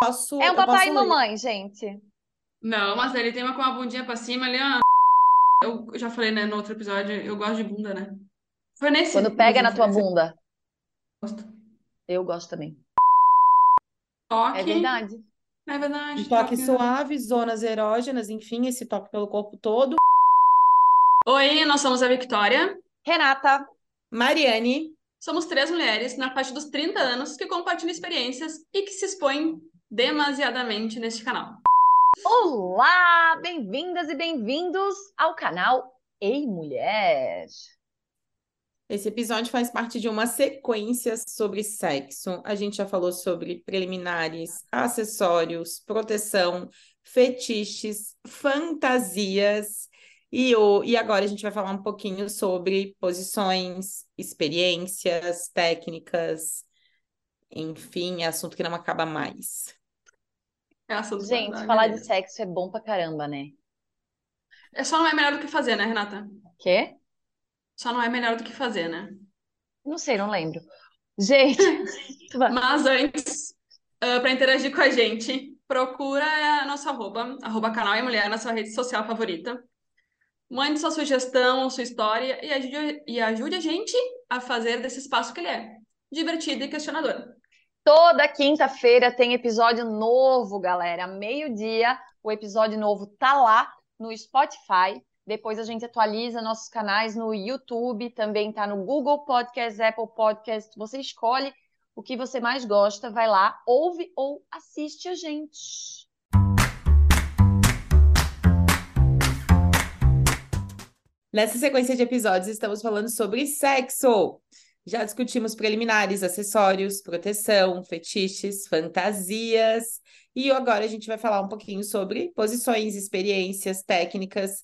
posso. É um papai posso e ler. mamãe, gente. Não, mas ele tem uma com a bundinha pra cima ali, ó. Eu já falei, né, no outro episódio, eu gosto de bunda, né? Foi nesse. Quando pega na tua bunda. Gosto. Eu gosto também. Toque. É verdade. É verdade. Um toque toque. suave, zonas erógenas, enfim, esse toque pelo corpo todo. Oi, nós somos a Victoria. Renata, Mariane, Somos três mulheres na faixa dos 30 anos que compartilham experiências e que se expõem demasiadamente neste canal. olá! Bem-vindas e bem-vindos ao canal Ei Mulher. esse episódio faz parte de uma sequência sobre sexo. A gente já falou sobre preliminares, acessórios, proteção, fetiches, fantasias. E, o, e agora a gente vai falar um pouquinho sobre posições, experiências, técnicas, enfim, é assunto que não acaba mais. É assunto Gente, falar de sexo é bom pra caramba, né? É só não é melhor do que fazer, né, Renata? Quê? Só não é melhor do que fazer, né? Não sei, não lembro. Gente. Mas antes, para interagir com a gente, procura a nossa arroba, arroba canal e mulher na sua rede social favorita. Mande sua sugestão, sua história e ajude, e ajude a gente a fazer desse espaço que ele é. Divertido e questionador. Toda quinta-feira tem episódio novo, galera. Meio-dia, o episódio novo tá lá no Spotify. Depois a gente atualiza nossos canais no YouTube, também tá no Google Podcast, Apple Podcast. Você escolhe o que você mais gosta, vai lá, ouve ou assiste a gente. Nessa sequência de episódios, estamos falando sobre sexo. Já discutimos preliminares, acessórios, proteção, fetiches, fantasias. E agora a gente vai falar um pouquinho sobre posições, experiências, técnicas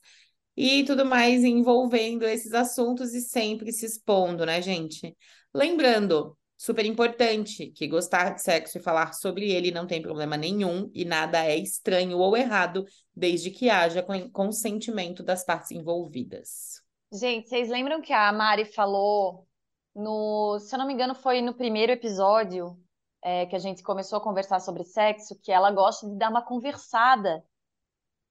e tudo mais envolvendo esses assuntos e sempre se expondo, né, gente? Lembrando, super importante, que gostar de sexo e falar sobre ele não tem problema nenhum e nada é estranho ou errado, desde que haja con- consentimento das partes envolvidas. Gente, vocês lembram que a Mari falou no, se eu não me engano, foi no primeiro episódio é, que a gente começou a conversar sobre sexo, que ela gosta de dar uma conversada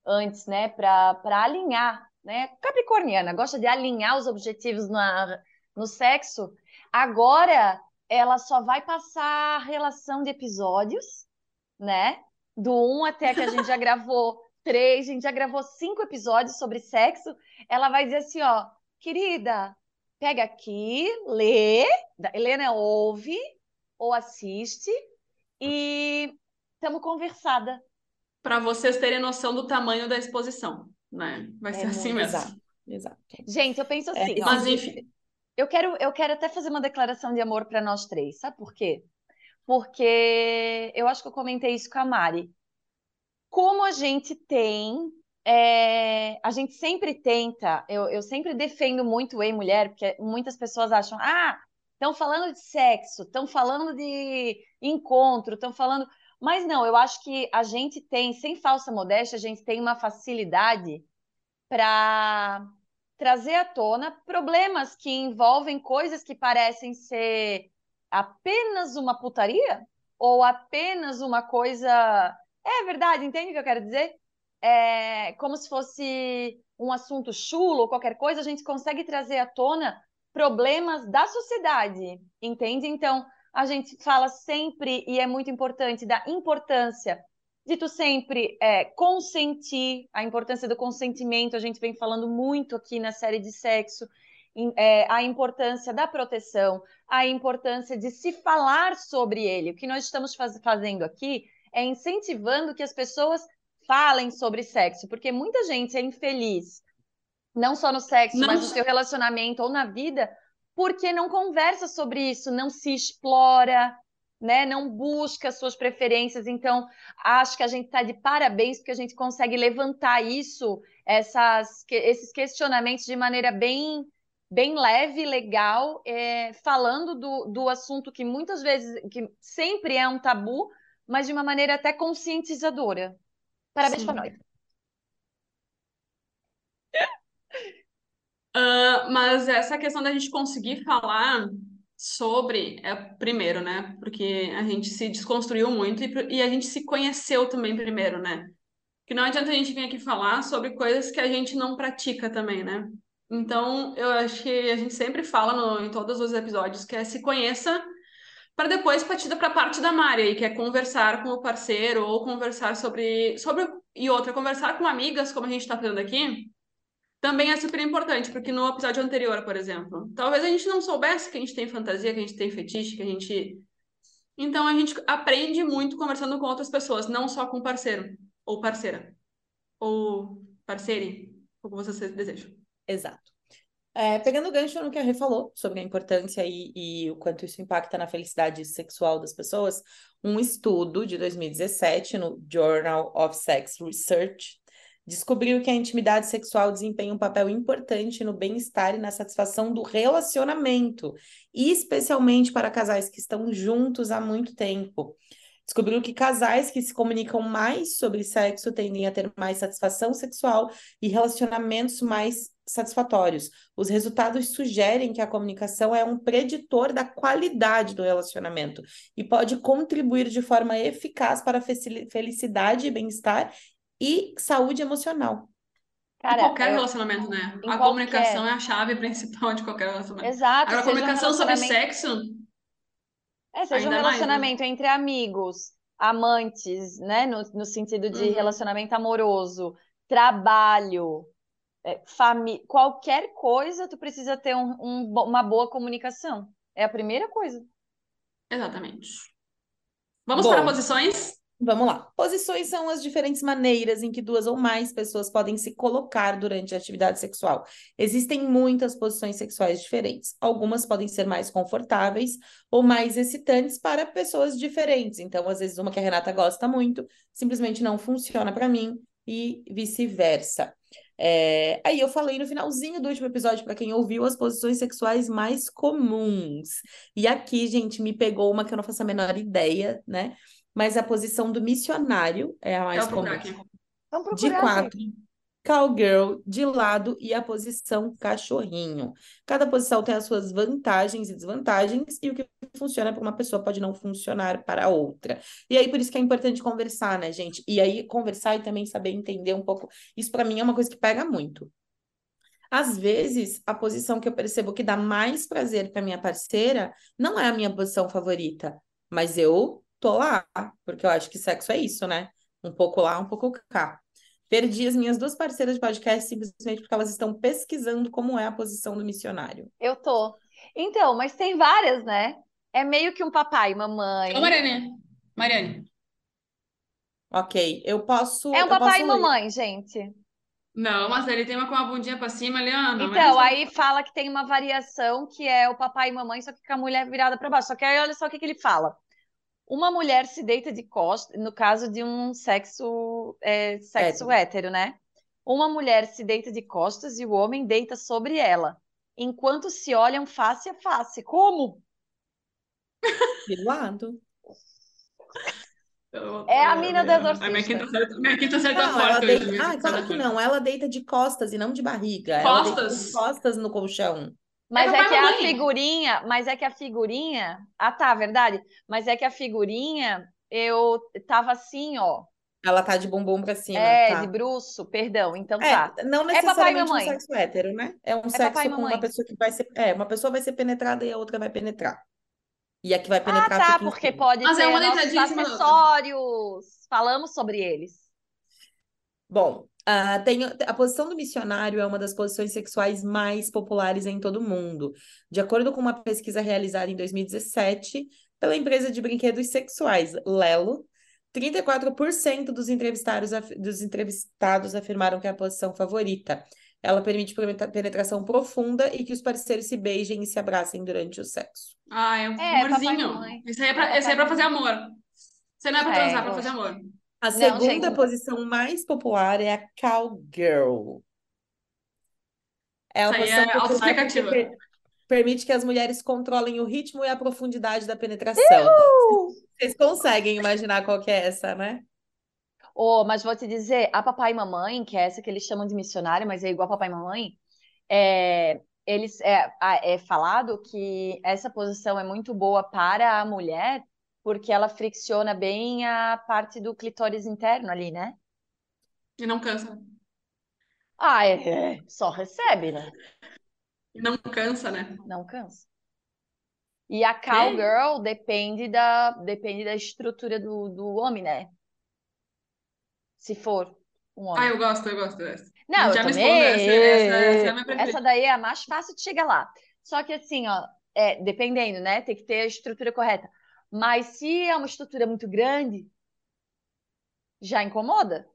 antes, né, para alinhar, né? Capricorniana, gosta de alinhar os objetivos na, no sexo. Agora ela só vai passar a relação de episódios, né? Do um até que a gente já gravou três, a gente já gravou cinco episódios sobre sexo. Ela vai dizer assim, ó, querida, pega aqui, lê, da- Helena ouve ou assiste e estamos conversada. Para vocês terem noção do tamanho da exposição, né? Vai É ser assim mesmo. Exato, exato. Gente, eu penso É, assim, ó, Mas enfim, eu quero, eu quero até fazer uma declaração de amor para nós três, sabe por quê? Porque eu acho que eu comentei isso com a Mari. Como a gente tem, é, a gente sempre tenta, eu, eu sempre defendo muito o Mulher, porque muitas pessoas acham, ah, estão falando de sexo, estão falando de encontro, estão falando. Mas não, eu acho que a gente tem, sem falsa modéstia, a gente tem uma facilidade para trazer à tona problemas que envolvem coisas que parecem ser apenas uma putaria ou apenas uma coisa. É verdade, entende o que eu quero dizer? É como se fosse um assunto chulo ou qualquer coisa, a gente consegue trazer à tona problemas da sociedade, entende? Então, a gente fala sempre, e é muito importante, da importância de tu sempre é, consentir, a importância do consentimento, a gente vem falando muito aqui na série de sexo, é, a importância da proteção, a importância de se falar sobre ele. O que nós estamos faz- fazendo aqui é incentivando que as pessoas falem sobre sexo, porque muita gente é infeliz, não só no sexo, Não mas no seu relacionamento ou na vida, porque não conversa sobre isso, não se explora, né? Não busca suas preferências. Então, acho que a gente está de parabéns porque a gente consegue levantar isso, essas, esses questionamentos de maneira bem, bem leve, legal, é, falando do, do assunto que muitas vezes, que sempre é um tabu, mas de uma maneira até conscientizadora. Parabéns para nós. Ah, mas essa questão da gente conseguir falar sobre é primeiro, né? Porque a gente se desconstruiu muito e, e a gente se conheceu também primeiro, né? Que não adianta a gente vir aqui falar sobre coisas que a gente não pratica também, né? Então, eu acho que a gente sempre fala no, em todos os episódios que é se conheça para depois partir para a parte da Mari, que é conversar com o parceiro ou conversar sobre, sobre e outra, conversar com amigas, como a gente está fazendo aqui, também é super importante, porque no episódio anterior, por exemplo, talvez a gente não soubesse que a gente tem fantasia, que a gente tem fetiche, que a gente. Então a gente aprende muito conversando com outras pessoas, não só com parceiro, ou parceira, ou parceire, como vocês desejam. Exato. É, pegando o gancho no que a Rê falou sobre a importância e, e, o quanto isso impacta na felicidade sexual das pessoas, um estudo de 2017 no Journal of Sex Research descobriu que a intimidade sexual desempenha um papel importante no bem-estar e na satisfação do relacionamento, especialmente para casais que estão juntos há muito tempo. Descobriu que casais que se comunicam mais sobre sexo tendem a ter mais satisfação sexual e relacionamentos mais satisfatórios. Os resultados sugerem que a comunicação é um preditor da qualidade do relacionamento e pode contribuir de forma eficaz para a felicidade e bem-estar e saúde emocional. Cara, qualquer eu... relacionamento, né? A qualquer... comunicação é a chave principal de qualquer relacionamento. Exato. Agora, a comunicação um relacionamento... sobre sexo. É, seja um relacionamento mais, né? entre amigos, amantes, né? No, no sentido de uhum. relacionamento amoroso, trabalho, é, família, qualquer coisa, tu precisa ter um, um, uma boa comunicação. É a primeira coisa. Exatamente. Vamos Bom, para posições? Vamos lá. Posições são as diferentes maneiras em que duas ou mais pessoas podem se colocar durante a atividade sexual. Existem muitas posições sexuais diferentes. Algumas podem ser mais confortáveis ou mais excitantes para pessoas diferentes. Então, às vezes, uma que a Renata gosta muito simplesmente não funciona para mim e vice-versa. É... Aí eu falei no finalzinho do último episódio, para quem ouviu, as posições sexuais mais comuns. E aqui, gente, me pegou uma que eu não faço a menor ideia, né? Mas a posição do missionário é a mais comum. De quatro, cowgirl de lado e a posição cachorrinho. Cada posição tem as suas vantagens e desvantagens, e o que funciona para uma pessoa pode não funcionar para outra. E aí, por isso que é importante conversar, né, gente? E aí, conversar e também saber entender um pouco. Isso, para mim, é uma coisa que pega muito. Às vezes, a posição que eu percebo que dá mais prazer para minha parceira não é a minha posição favorita, mas eu tô lá, porque eu acho que sexo é isso, né? Um pouco lá, um pouco cá. Perdi as minhas duas parceiras de podcast simplesmente porque elas estão pesquisando como é a posição do missionário. Eu tô. Então, mas tem várias, né? É meio que um papai e mamãe. Ô, Mariane. Mariane. Ok, eu posso. É um papai e mamãe, gente. Não, mas ele tem uma com a bundinha pra cima, Leandro. Então, aí fala que tem uma variação que é o papai e mamãe, só que com a mulher virada para baixo. Só que aí olha só o que, que ele fala uma mulher se deita de costas, no caso de um sexo, é, sexo hétero. hétero, né? Uma mulher se deita de costas e o homem deita sobre ela, enquanto se olham face a face. Como? De lado. É a mina das orquídeas. A minha quinta série, minha quinta série tá forte deita... Ah, claro que não. Ela deita de costas e não de barriga. Costas? Ela deita de costas no colchão. Mas é, é que a figurinha, mas é que a figurinha, ah tá, verdade. Mas é que a figurinha, eu tava assim, ó. Ela tá de bumbum pra cima. É, tá. de bruxo, perdão. Então é, tá. Não necessariamente é um sexo hétero, né? É um é sexo com uma pessoa que vai ser. É, uma pessoa vai ser penetrada e a outra vai penetrar. E a que vai penetrar. Ah, tá, porque pode Mas ter é uma nossos acessórios. Falamos sobre eles. Bom, Uh, tem, a posição do missionário é uma das posições sexuais mais populares em todo o mundo. De acordo com uma pesquisa realizada em 2017 pela empresa de brinquedos sexuais Lelo, 34% dos entrevistados, dos entrevistados afirmaram que é a posição favorita. Ela permite penetração profunda e que os parceiros se beijem e se abracem durante o sexo. Ah, é um é, amorzinho. Isso aí é pra, é pra fazer amor. Você não é pra transar, é, pra fazer amor. A Não, segunda gente. posição mais popular é a cowgirl. É uma posição é popular que per permite que as mulheres controlem o ritmo e a profundidade da penetração. Vocês conseguem imaginar qual que é essa, né? Oh, mas vou te dizer, a papai e mamãe, que é essa que eles chamam de missionária, mas é igual a papai e mamãe, é... eles é, é falado que essa posição é muito boa para a mulher porque ela fricciona bem a parte do clitóris interno ali, né? E não cansa. Ah, é, é, só recebe, né? Não cansa, né? Não cansa. E a cowgirl depende da, depende da estrutura do, do homem, né? Se for um homem. Ah, eu gosto, eu gosto dessa. Não, eu Já me também. essa, essa, essa é minha Essa daí é a mais fácil de chegar lá. Só que assim, ó, é, dependendo, né? Tem que ter a estrutura correta. Mas se é uma estrutura muito grande, já incomoda.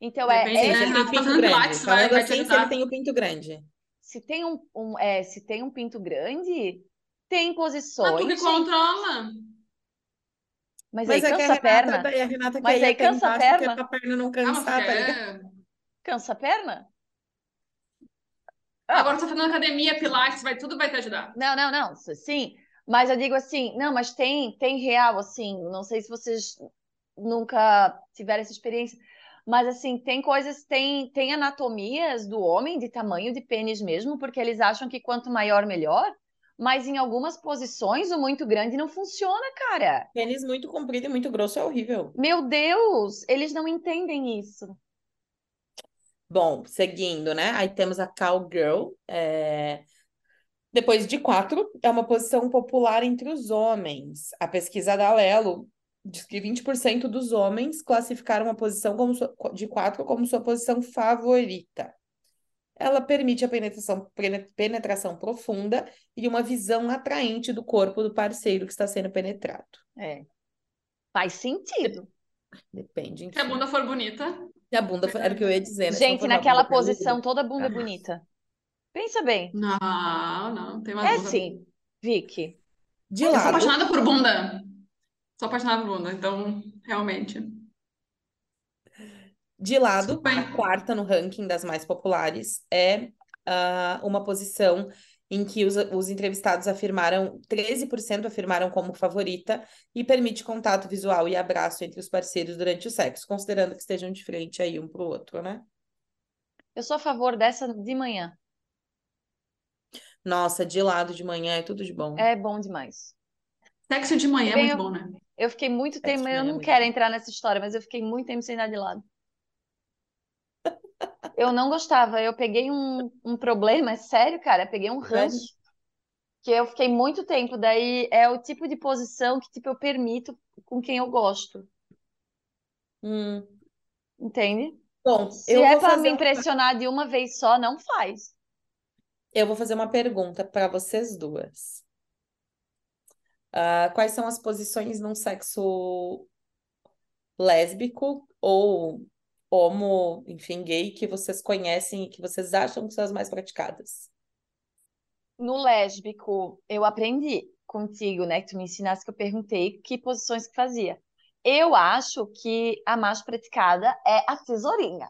Então é, Depende, é- Se né? ele tem Renato, pinto grande. vai- vai te assim, se ele tem o pinto grande. se tem um, um- é, se tem um pinto grande, tem Ah, tu posições. que controla. Mas aí Mas é que a cansa a perna. a Renata Mas aí cansa a é perna? pra perna não Ah, mas tá ligado? é... Cansa a perna? Ah, Agora tu tá fazendo academia, pilates, vai, tudo vai te ajudar. Não, não, não, sim. Mas eu digo assim, não, mas tem, tem real, assim, não sei se vocês nunca tiveram essa experiência, mas assim, tem coisas, tem, tem anatomias do homem de tamanho de pênis mesmo, porque eles acham que quanto maior, melhor, mas em algumas posições o muito grande não funciona, cara. Pênis muito comprido e muito grosso é horrível. Meu Deus, eles não entendem isso. Bom, seguindo, né? Aí temos a cowgirl. é, Depois de quatro, é uma posição popular entre os homens. A pesquisa da Lelo diz que 20% dos homens classificaram a posição como sua- de quatro como sua posição favorita. Ela permite a penetração, pene- penetração profunda e uma visão atraente do corpo do parceiro que está sendo penetrado. É. Faz sentido. Depende, Se a enfim. bunda for bonita. Se a bunda for- era o que eu ia dizer, né? Gente, naquela posição toda bunda é bonita. Pensa bem. Não, não, tem umas É bundas. sim, Vicky. De Eu sou lado, apaixonada por bunda. Sou apaixonada por bunda, então, realmente. De lado, a quarta no ranking das mais populares é ah, uma posição em que os, os entrevistados afirmaram, 13% afirmaram como favorita e permite contato visual e abraço entre os parceiros durante o sexo, considerando que estejam de frente aí um pro outro, né? Eu sou a favor dessa de manhã. Nossa, de lado de manhã é tudo de bom. É bom demais. Sexo de manhã é Bem, muito eu- bom, né? Eu fiquei muito Sexo tempo, eu é não muito quero bom. entrar nessa história, mas eu fiquei muito tempo sem dar de lado. Eu não gostava, eu peguei um, um problema, é sério, cara, eu peguei um ranço, que eu fiquei muito tempo, daí é o tipo de posição que tipo, eu permito com quem eu gosto, Hum. entende? Bom, Se eu é vou pra fazer me uma- impressionar de uma vez só, não faz. Eu vou fazer uma pergunta para vocês duas. Ah, quais são as posições num sexo lésbico ou homo, enfim, gay, que vocês conhecem e que vocês acham que são as mais praticadas? No lésbico, eu aprendi contigo, né? Que tu me ensinaste que eu perguntei que posições que fazia. Eu acho que a mais praticada é a tesourinha.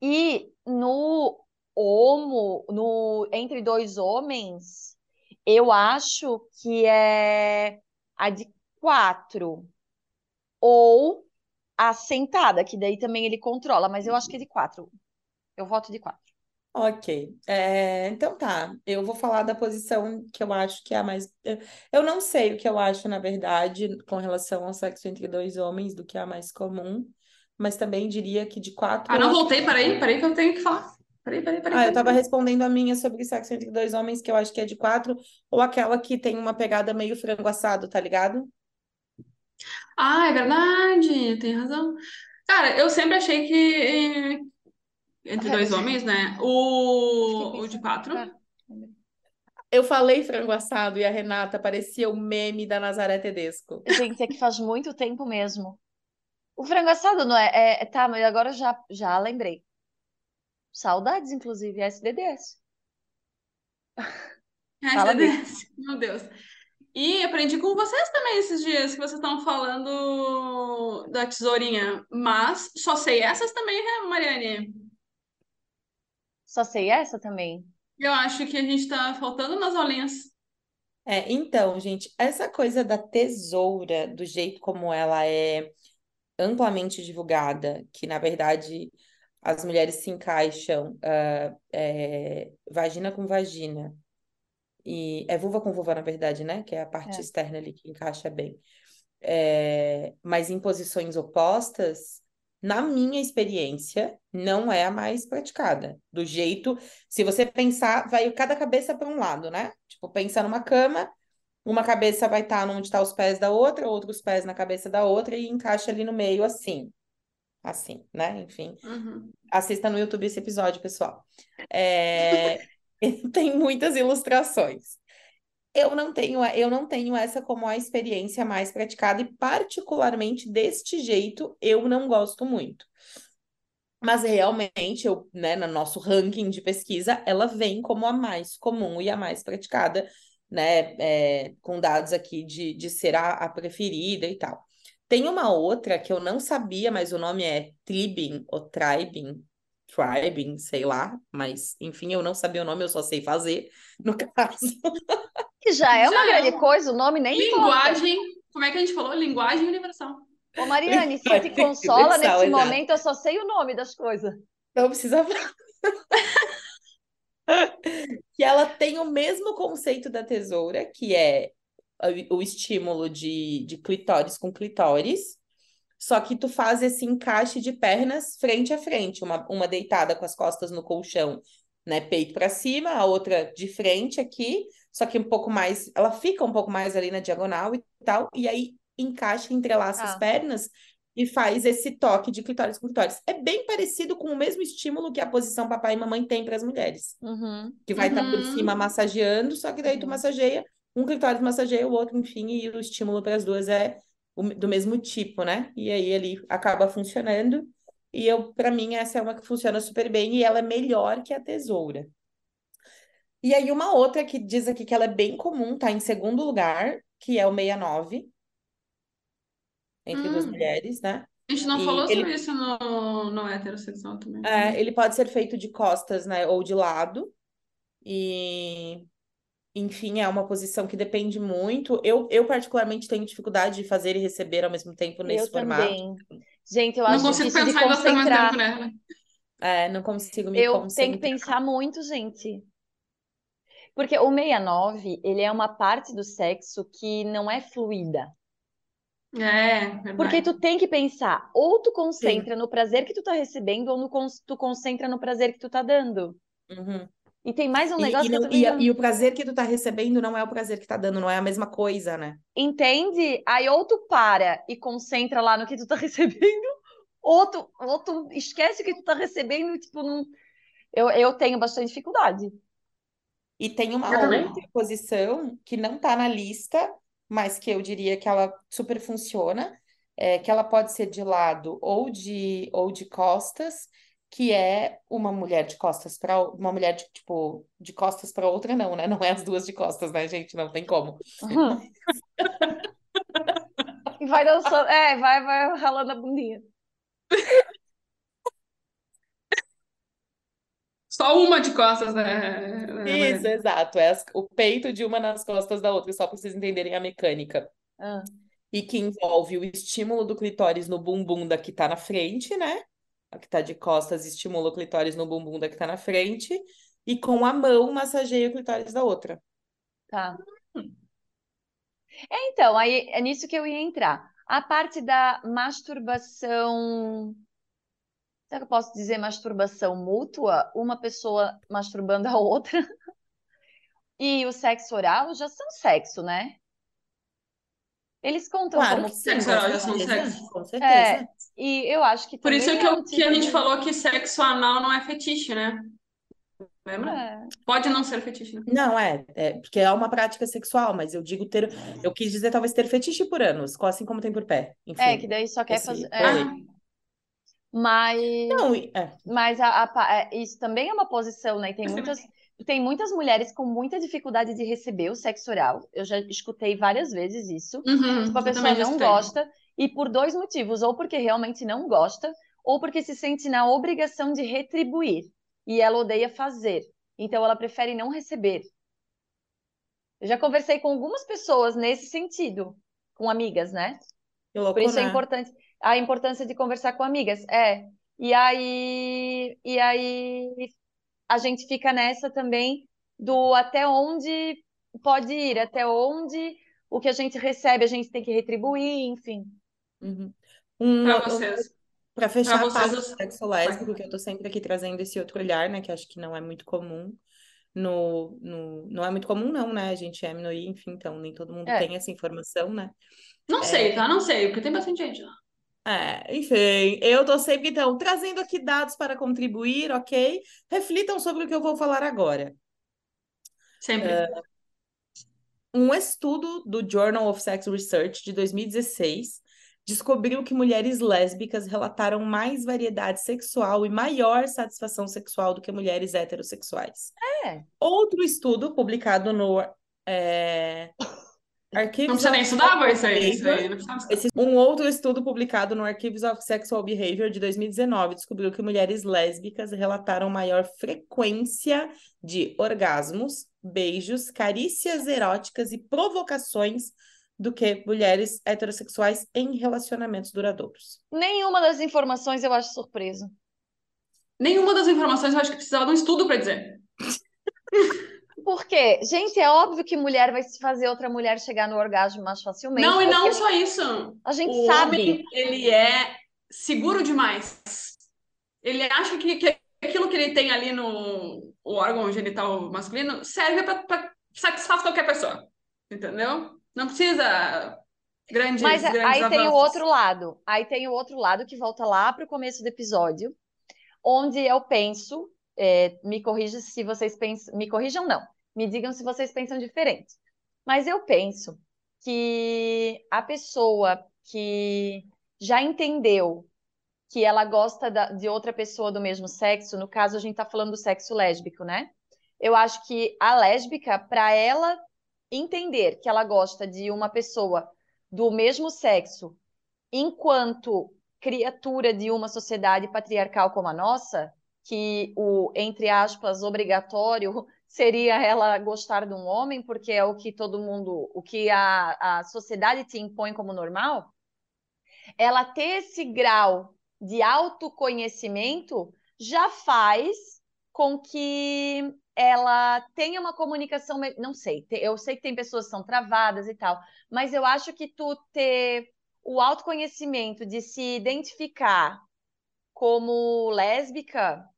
E no homo, no entre dois homens, eu acho que é a de quatro. Ou a sentada, que daí também ele controla, mas eu acho que é de quatro. Eu voto de quatro. Ok, É, então tá. Eu vou falar da posição que eu acho que é a mais. eu- não sei o que eu acho, na verdade, com relação ao sexo entre dois homens, do que é a mais comum, mas também diria que de quatro. Ah, eu não voltei, peraí, peraí que eu tenho que falar. Peraí, peraí, peraí. Ah, eu tava respondendo a minha sobre sexo entre dois homens, que eu acho que é de quatro, ou aquela que tem uma pegada meio frango assado, tá ligado? Ah, é verdade, tem razão. Cara, eu sempre achei que eh, entre dois homens, né? O, o de quatro. Tá. Eu falei frango assado e a Renata parecia o meme da Nazaré Tedesco. Gente, é que faz muito tempo mesmo. O frango assado não é, é- é- Tá, mas agora eu já, já lembrei. Saudades, inclusive, SDDS. SDDS, meu Deus. E aprendi com vocês também esses dias que vocês estão falando da tesourinha. Mas só sei essas também, né, Mariane? Só sei essa também. Eu acho que a gente tá faltando nas aulinhas. É, então, gente, essa coisa da tesoura, do jeito como ela é amplamente divulgada, que na verdade as mulheres se encaixam uh, é, vagina com vagina. E é vulva com vulva, na verdade, né? Que é a parte É. externa ali que encaixa bem. É, mas em posições opostas, na minha experiência, não é a mais praticada. Do jeito, se você pensar, vai cada cabeça para um lado, né? Tipo, pensa numa cama, uma cabeça vai estar onde estão os pés da outra, outros pés na cabeça da outra e encaixa ali no meio assim. Assim, né? Enfim. Uhum. Assista no YouTube esse episódio, pessoal. É, Tem muitas ilustrações. Eu não tenho, eu não tenho essa como a experiência mais praticada e particularmente deste jeito eu não gosto muito. Mas realmente, eu, né, no nosso ranking de pesquisa, ela vem como a mais comum e a mais praticada, né, é, com dados aqui de, de ser a, a preferida e tal. Tem uma outra que eu não sabia, mas o nome é Tribing ou Tribing, Tribing, sei lá, mas enfim, eu não sabia o nome, eu só sei fazer, no caso. Que já é uma Já é grande uma- coisa, o nome nem importa. Linguagem, como é que a gente falou? Linguagem universal. Ô, Mariane, se te consola nesse exato. momento, eu só sei o nome das coisas. Não precisa falar. que ela tem o mesmo conceito da tesoura, que é o, estímulo de, de clitóris com clitóris, só que tu faz esse encaixe de pernas frente a frente, uma, uma deitada com as costas no colchão, né, peito para cima, a outra de frente aqui, só que um pouco mais, ela fica um pouco mais ali na diagonal e tal, e aí encaixa, entrelaça as Ah. pernas e faz esse toque de clitóris com clitóris. É bem parecido com o mesmo estímulo que a posição papai e mamãe tem para as mulheres, Uhum. que vai estar por Uhum. cima massageando, só que daí tu Uhum. massageia, um clitóris massageia o outro, enfim, e o estímulo para as duas é do mesmo tipo, né? E aí ele acaba funcionando. E eu, para mim, essa é uma que funciona super bem e ela é melhor que a tesoura. E aí uma outra que diz aqui que ela é bem comum, tá em segundo lugar, que é o 69, entre duas Hum. mulheres, né? A gente não E falou ele- sobre isso no, no heterossexual também. É, ele pode ser feito de costas, né, ou de lado. E, enfim, é uma posição que depende muito. Eu, eu particularmente tenho dificuldade de fazer e receber ao mesmo tempo nesse Eu formato. também. Gente, eu Não acho consigo difícil de pensar mesmo concentrar. tempo, né? É, não consigo me Eu tenho que pensar muito, gente. Porque o 69, ele é uma parte do sexo que não é fluida. É, Porque verdade. tu tem que pensar, ou tu concentra no prazer que tu tá recebendo, ou no tu concentra no prazer que tu tá dando. Uhum. E tem mais um E, negócio e, que eu não- também e, a- não e o prazer que tu tá recebendo não é o prazer que tá dando, não é a mesma coisa, né? entende. Aí ou tu para e concentra lá no que tu tá recebendo, ou tu, ou tu esquece o que tu tá recebendo, e, tipo, não... Eu, eu tenho bastante dificuldade. E tem uma Eu também. outra posição que não tá na lista, mas que eu diria que ela super funciona, é que ela pode ser de lado ou de, ou de costas, que é uma mulher de costas para uma mulher de, tipo de costas para outra não, né? Não é as duas de costas, né, gente? Não tem como. E vai dançando, é, vai, vai ralando a bundinha. Só uma de costas, né? Isso, exato. É as- o peito de uma nas costas da outra, só para vocês entenderem a mecânica. Ah, E que envolve o estímulo do clitóris no bumbum da que tá na frente, né? A que tá de costas estimula o clitóris no bumbum da que tá na frente. E com a mão massageia o clitóris da outra. tá. É, então, aí é nisso que eu ia entrar. A parte da masturbação. Será que eu posso dizer masturbação mútua? Uma pessoa masturbando a outra. E o sexo oral já são sexo, né? Eles contam Claro como que Sexo oral já são certeza, sexo. com É, certeza. e eu acho que Por também isso que, é eu- um que a tipo gente de- falou que sexo anal não é fetiche, né? Lembra? É. Pode não ser fetiche, né? Não, é, é, porque é uma prática sexual, mas eu digo ter, eu quis dizer talvez ter fetiche por anos, assim como tem por pé, enfim. É, que daí só quer esse fazer. É, mas. Não, é, Mas a, a é, isso também é uma posição, né? E tem Mas muitas, tem muitas mulheres com muita dificuldade de receber o sexo oral. Eu já escutei várias vezes isso. Uhum, Tipo, a pessoa não gosta, e por dois motivos, ou porque realmente não gosta, ou porque se sente na obrigação de retribuir, e ela odeia fazer. Então ela prefere não receber. Eu já conversei com algumas pessoas nesse sentido, com amigas, né? louco, Por isso é né? importante, a importância de conversar com amigas. É. E aí, e aí a gente fica nessa também do até onde pode ir, até onde o que a gente recebe a gente tem que retribuir, enfim. Uhum. Um, um- vocês. Pra fechar Pra a parte vocês, do sexo lésbico, que eu tô sempre aqui trazendo esse outro olhar, né? Que acho que não é muito comum. No, no, não é muito comum, não, né? A gente é minoria, enfim, então nem todo mundo É. tem essa informação, né? Não sei, tá? Não sei, porque tem bastante gente. lá. É, enfim, eu tô sempre, então, trazendo aqui dados para contribuir, ok? Reflitam sobre o que eu vou falar agora. Sempre. Um estudo do Journal of Sex Research de 2016 descobriu que mulheres lésbicas relataram mais variedade sexual e maior satisfação sexual do que mulheres heterossexuais. É. Outro estudo publicado no é, Não Archives precisa nem estudar, vai Sexual isso aí. Isso aí não esse- um outro estudo publicado no Archives of Sexual Behavior de 2019 descobriu que mulheres lésbicas relataram maior frequência de orgasmos, beijos, carícias eróticas e provocações do que mulheres heterossexuais em relacionamentos duradouros. Nenhuma das informações eu acho surpresa. Nenhuma das informações eu acho que precisava de um estudo pra dizer. Por quê? Gente, é óbvio que mulher vai se fazer outra mulher chegar no orgasmo mais facilmente. Não, e não porque só isso. A gente O sabe. homem, ele é seguro demais. Ele acha que, que aquilo que ele tem ali no órgão genital masculino serve pra satisfazer qualquer pessoa. Entendeu? Não precisa grandes, Mas grandes aí tem o avanços. outro lado. Aí tem o outro lado que volta lá para o começo do episódio, onde eu penso, é, me corrija se vocês pensam, me corrijam não, me digam se vocês pensam diferente. Mas eu penso que a pessoa que já entendeu que ela gosta da- de outra pessoa do mesmo sexo, no caso a gente está falando do sexo lésbico, né? Eu acho que a lésbica, para ela entender que ela gosta de uma pessoa do mesmo sexo, enquanto criatura de uma sociedade patriarcal como a nossa, que o, entre aspas, obrigatório seria ela gostar de um homem, porque é o que todo mundo, o que a, a sociedade te impõe como normal, ela ter esse grau de autoconhecimento já faz com que ela tenha uma comunicação, não sei, eu sei que tem pessoas que são travadas e tal, mas eu acho que tu ter o autoconhecimento de se identificar como lésbica,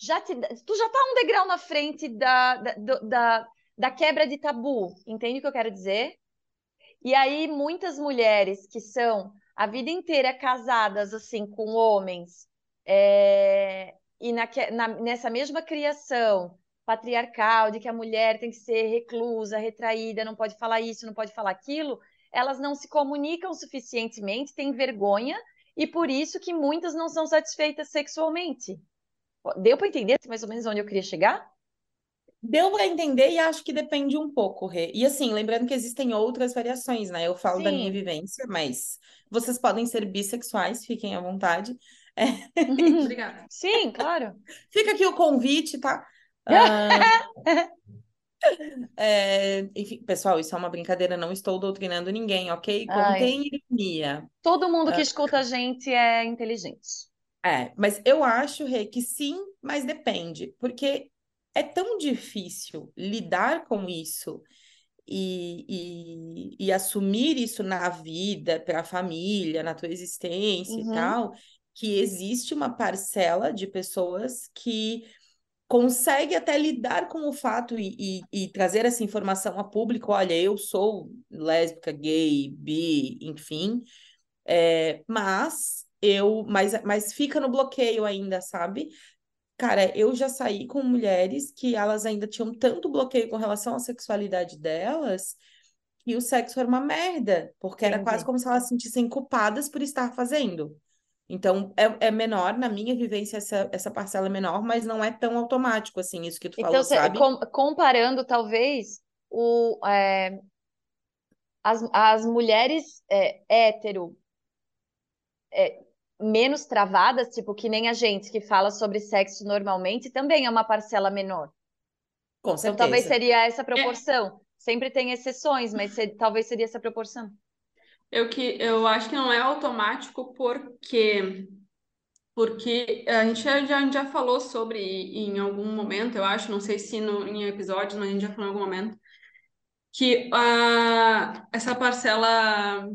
já te, tu já tá um degrau na frente da, da, da, da quebra de tabu, entende o que eu quero dizer? E aí, muitas mulheres que são a vida inteira casadas assim com homens, é, e naque- na- nessa mesma criação patriarcal de que a mulher tem que ser reclusa, retraída, não pode falar isso, não pode falar aquilo, elas não se comunicam suficientemente, têm vergonha, e por isso que muitas não são satisfeitas sexualmente. Deu para entender mais ou menos onde eu queria chegar? Deu para entender e acho que depende um pouco, Rê. E assim, lembrando que existem outras variações, né? Eu falo da minha Sim. vivência, mas vocês podem ser bissexuais, fiquem à vontade. Obrigada. Sim, claro. Fica aqui o convite, tá? Ah, é, enfim, pessoal, isso é uma brincadeira, não estou doutrinando ninguém, ok? Contém ironia. Todo mundo que escuta a gente é inteligente. É, mas eu acho, Rê, que sim, mas depende, porque é tão difícil lidar com isso e, e, e assumir isso na vida, para a família, na tua existência Uhum. e tal, que existe uma parcela de pessoas que consegue até lidar com o fato e, e, e trazer essa informação a público. Olha, eu sou lésbica, gay, bi, enfim, é, mas eu, mas, mas fica no bloqueio ainda, sabe? Cara, eu já saí com mulheres que elas ainda tinham tanto bloqueio com relação à sexualidade delas que o sexo era uma merda, porque era quase Entendi. como se elas se sentissem culpadas por estar fazendo. Então, é, é menor, na minha vivência, essa, essa parcela é menor, mas não é tão automático assim, isso que tu Então, falou, cê- sabe? com- comparando, talvez, o, é, as, as mulheres é, hétero é, menos travadas, tipo, que nem a gente que fala sobre sexo normalmente, também é uma parcela menor. Com Então, talvez certeza. seria essa proporção. Sempre tem exceções, mas se- talvez seria essa proporção. Eu, que, eu acho que não é automático porque porque a gente já, já, a gente já falou sobre em algum momento, eu acho, não sei se no, em episódios, mas a gente já falou em algum momento, que uh, essa parcela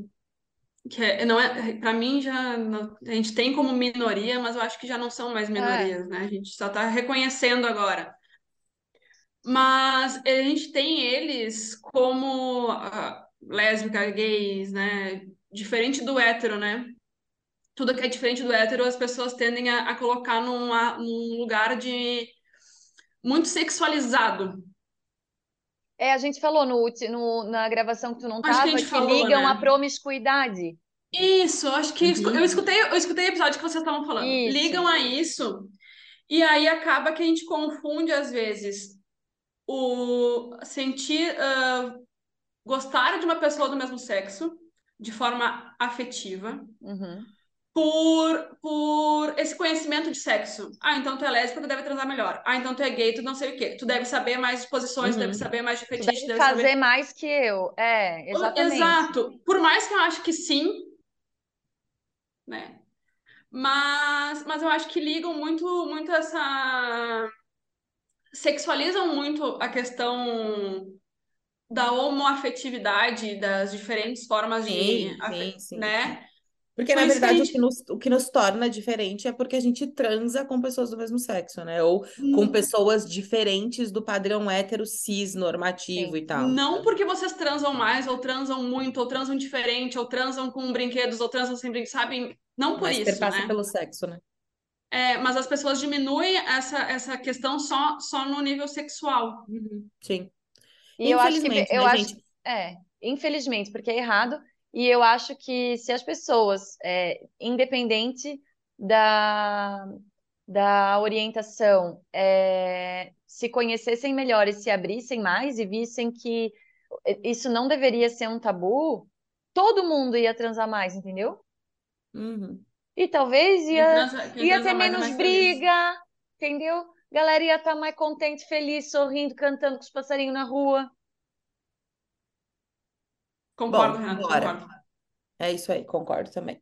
que é, não é, para mim já não- a gente tem como minoria, mas eu acho que já não são mais É. minorias, né? A gente só está reconhecendo agora. Mas a gente tem eles como ah, lésbica, gays, né? Diferente do hétero, né? Tudo que é diferente do hétero, as pessoas tendem a, a colocar num lugar de muito sexualizado. É, a gente falou no, no- na gravação que tu não Acho que que falou, ligam né? a promiscuidade. Isso, acho que Uhum. eu escutei, eu escutei o episódio que vocês estavam falando. Isso. Ligam a isso, e aí acaba que a gente confunde, às vezes, o sentir, ah, gostar de uma pessoa do mesmo sexo de forma afetiva Uhum. Por, por esse conhecimento de sexo. Ah, então tu é lésbica, tu deve transar melhor. Ah, então tu é gay, tu não sei o quê. Tu deve saber mais de posições, tu Uhum. deve saber mais de Tu fetiche, deve deve fazer saber... mais que eu. É, exatamente. Exato. Por mais que eu acho que sim, né? Mas, mas eu acho que ligam muito, muito essa. Sexualizam muito a questão da homoafetividade, das diferentes formas de. Sim, afe- sim, sim. Né? Porque, Por na que verdade, o gente- que nos, o que nos torna diferente é porque a gente transa com pessoas do mesmo sexo, né? Ou com Hum. pessoas diferentes do padrão hétero cis normativo Sim. e tal. Não porque vocês transam mais, ou transam muito, ou transam diferente, ou transam com brinquedos, ou transam sem brinquedos, sabem? Não por Mas isso, perpassa né? pelo sexo, né? É, mas as pessoas diminuem essa, essa questão só, só no nível sexual. Sim. E eu acho que Infelizmente, eu né, acho gente? é, infelizmente, porque é errado. E eu acho que se as pessoas, é, independente da, da orientação, é, se conhecessem melhor e se abrissem mais e vissem que isso não deveria ser um tabu, todo mundo ia transar mais, entendeu? Uhum. E talvez ia, transa, ia ter é menos mais briga, entendeu? Galera ia estar mais contente, feliz, sorrindo, cantando com os passarinhos na rua. Concordo, Bom, Renato, bora. concordo. É isso aí, concordo também.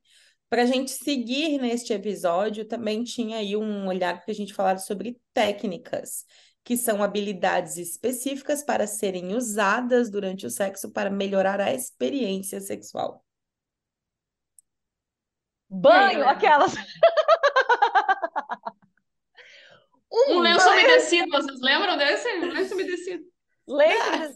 Para a gente seguir neste episódio, também tinha aí um olhar que a gente falar sobre técnicas, que são habilidades específicas para serem usadas durante o sexo para melhorar a experiência sexual. Banho, aquelas. Um Um lenço umedecido, vocês lembram desse? Um lenço umedecido. Lembra?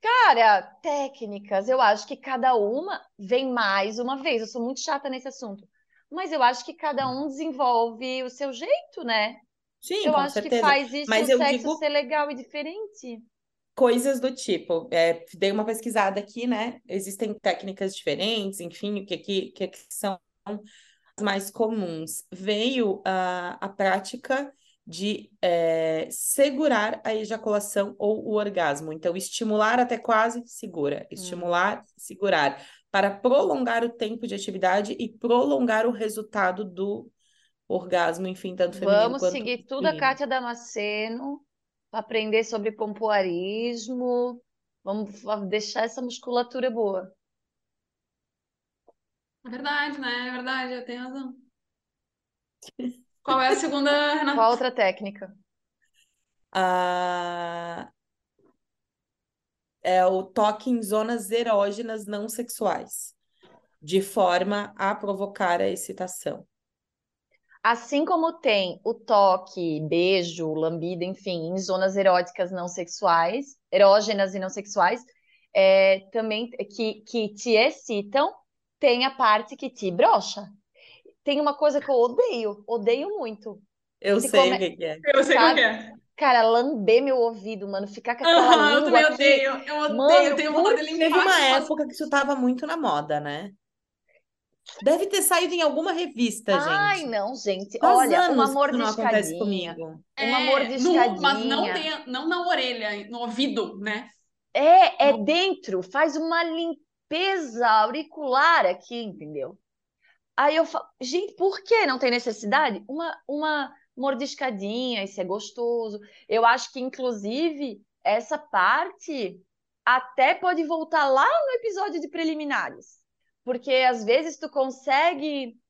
Cara, técnicas, eu acho que cada uma vem mais uma vez. Eu sou muito chata nesse assunto. Mas eu acho que cada um desenvolve o seu jeito, né? Sim, eu com acho que certeza. faz isso Mas o sexo digo ser legal e diferente. coisas do tipo, é, dei uma pesquisada aqui, né? Existem técnicas diferentes, enfim, o que, que, que que são as mais comuns. Veio a, a prática de é, segurar a ejaculação ou o orgasmo. Então, estimular até quase segura, estimular, segurar, para prolongar o tempo de atividade e prolongar o resultado do orgasmo, enfim, tanto feminino Vamos quanto seguir tudo a. Kátia Damasceno, aprender sobre pompoarismo. Vamos deixar essa musculatura boa. É verdade, né? É verdade, eu tenho razão. Qual é a segunda, Renato? Qual outra técnica? Ah, é o toque em zonas erógenas não sexuais, de forma a provocar a excitação. Assim como tem o toque, beijo, lambida, enfim, em zonas eróticas não sexuais, erógenas e não sexuais, é, também que, que te excitam, tem a parte que te brocha. Tem uma coisa que eu odeio, odeio muito. Eu Se sei come- o que que é. Eu sei Sabe? que é. Cara, lamber meu ouvido, mano, ficar com aquela eu língua também aqui. odeio. Eu odeio, Mano, eu tenho vontade de Teve limpar. uma com as- época que isso tava muito na moda, né? Deve ter saído em alguma revista, Ai, gente. não, gente. Faz Olha, uma que isso não acontece mordiscadinha. comigo. Uma É, mordiscadinha. no- mas não, tem, não na orelha, no ouvido, né? É, é No- dentro, faz uma limpeza auricular aqui, entendeu? Aí eu falo, gente, por que não tem necessidade? Uma, uma mordiscadinha, isso é gostoso. Eu acho que, inclusive, essa parte até pode voltar lá no episódio de preliminares. Porque às vezes tu consegue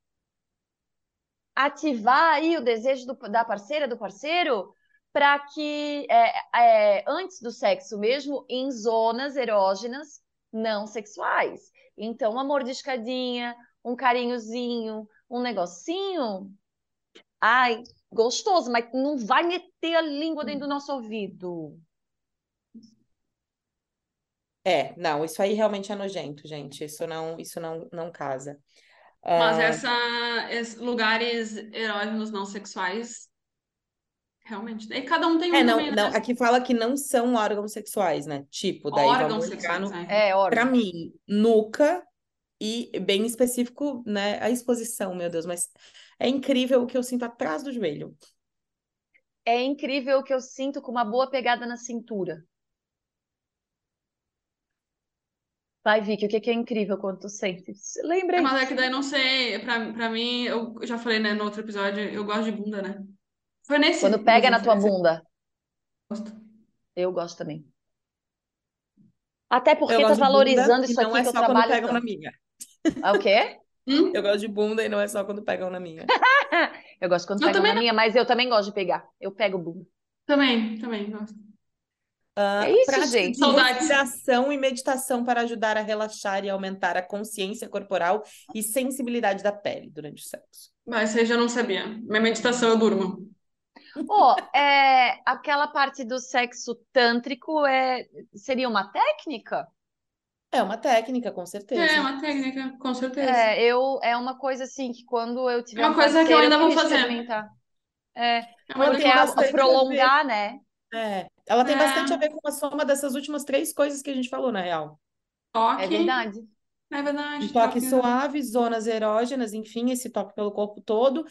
ativar aí o desejo do, da parceira, do parceiro, para que é, é, antes do sexo mesmo, em zonas erógenas não sexuais. Então, uma mordiscadinha, um carinhozinho, um negocinho. Ai, gostoso, mas não vai meter a língua dentro do nosso ouvido. É, não, isso aí realmente é nojento, gente. Isso não, isso não, não casa. Mas Ah, essa, esses lugares erógenos não sexuais, realmente. E cada um tem é, um não, também, não, né? aqui fala que não são órgãos sexuais, né? Tipo, daí Órgãos vamos no, é. É, Pra órgão. mim, nuca e bem específico, né? A exposição, meu Deus, mas é incrível o que eu sinto atrás do joelho. É incrível o que eu sinto com uma boa pegada na cintura. Vai, Vicky, o que que é incrível quando tu sente? É, Lembrei. Mas é que daí não sei, pra, pra mim, eu já falei, né, no outro episódio, eu gosto de bunda, né? Foi nesse, Quando pega na tua bunda. gosto. Eu gosto também. Até porque tá bunda valorizando e isso não aqui é que eu só quando trabalho pegam na minha. É o quê? Hum? Eu gosto de bunda e não é só quando pegam na minha. Eu gosto quando Eu pegam na minha, mas eu também gosto de pegar. Eu pego bunda. Também, também gosto. Ah, É isso, gente. de Saudades. respiração e meditação para ajudar a relaxar e aumentar a consciência corporal e sensibilidade da pele durante o sexo. Mas você já não sabia. Minha meditação eu durmo. Ó, é, aquela parte do sexo tântrico é, seria uma técnica? É uma técnica, com certeza. É uma técnica, com certeza. É, eu, é uma coisa assim que quando eu tiver É uma um coisa que eu ainda vou fazer. É, É porque tem é a- bastante a prolongar, né? É, ela tem bastante a É. ver com a soma dessas últimas três coisas que a gente falou, na real. Toque. É verdade. É verdade. Um toque toque. suave, zonas erógenas, enfim, esse toque pelo corpo todo.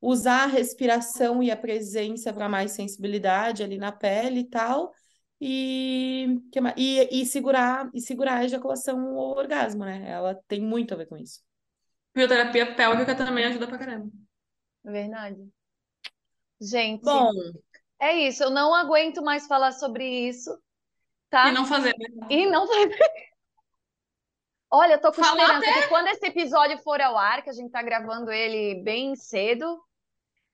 Usar a respiração e a presença para mais sensibilidade ali na pele e tal. E, e, e segurar e segurar a ejaculação ou orgasmo, né? Ela tem muito a ver com isso. Bioterapia pélvica também ajuda pra caramba. É verdade. Gente, Bom, é isso. Eu não aguento mais falar sobre isso, tá? E não fazer, né? E não vai. Olha, eu tô com Falar esperança que quando esse episódio for ao ar, que a gente tá gravando ele bem cedo,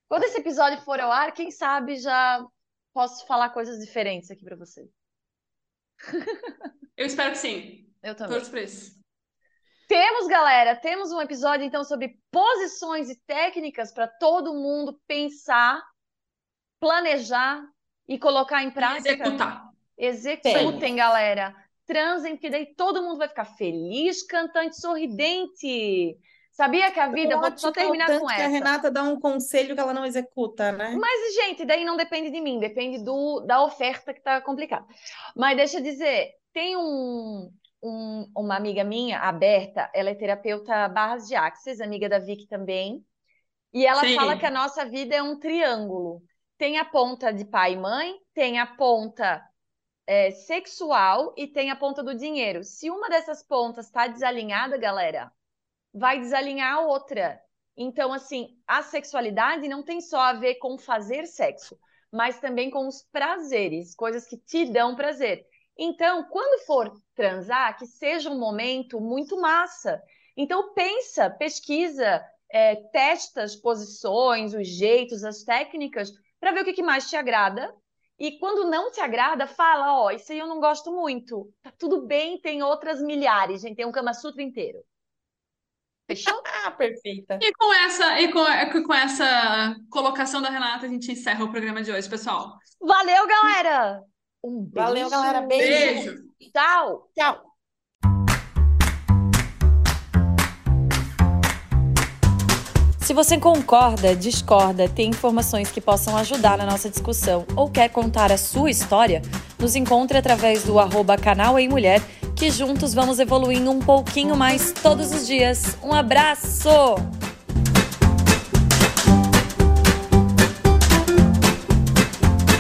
quando esse episódio for ao ar, quem sabe já posso falar coisas diferentes aqui pra você. Eu espero que sim. Eu também. Todos por isso. Temos, galera, temos um episódio então sobre posições e técnicas para todo mundo pensar, planejar e colocar em E prática. executar. Executem, galera. Transem, porque daí todo mundo vai ficar feliz, cantante, sorridente. Sabia que a vida, vou só ótimo, terminar tanto com que a essa. Renata dá um conselho que ela não executa, né? Mas, gente, daí não depende de mim, depende do, da oferta que tá complicada. Mas deixa eu dizer, tem um, um- uma amiga minha, a Berta, ela é terapeuta barras de axis, amiga da Vicky também, e ela Sim. fala que a nossa vida é um triângulo. Tem a ponta de pai e mãe, tem a ponta é, sexual e tem a ponta do dinheiro. Se uma dessas pontas está desalinhada, galera, vai desalinhar a outra. Então, assim, a sexualidade não tem só a ver com fazer sexo, mas também com os prazeres, coisas que te dão prazer. Então, quando for transar, que seja um momento muito massa. Então, pensa, pesquisa, é, testa as posições, os jeitos, as técnicas, para ver o que, que mais te agrada. E quando não te agrada, fala, ó, isso aí eu não gosto muito. Tá tudo bem, tem outras milhares, gente, tem um Kama Sutra inteiro. Fechou? Ah, perfeita. E com essa, e com, com essa colocação da Renata, a gente encerra o programa de hoje, pessoal. Valeu, galera! Um beijo. Valeu, galera. Beijo. Beijo. Tchau! Tchau. Se você concorda, discorda, tem informações que possam ajudar na nossa discussão ou quer contar a sua história, nos encontre através do arroba canal Ei Mulher, que juntos vamos evoluindo um pouquinho mais todos os dias. Um abraço!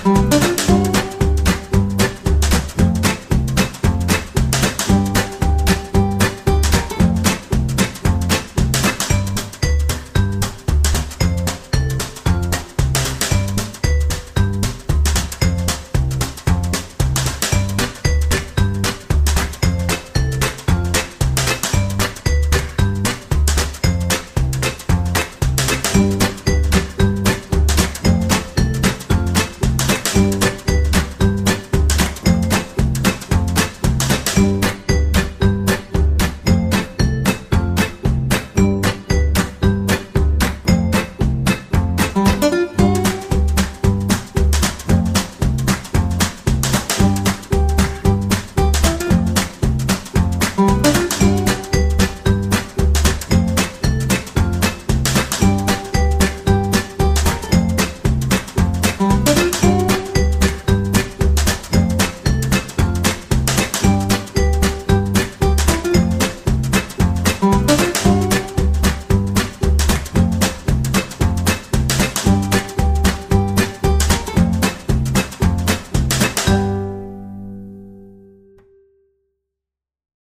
Thank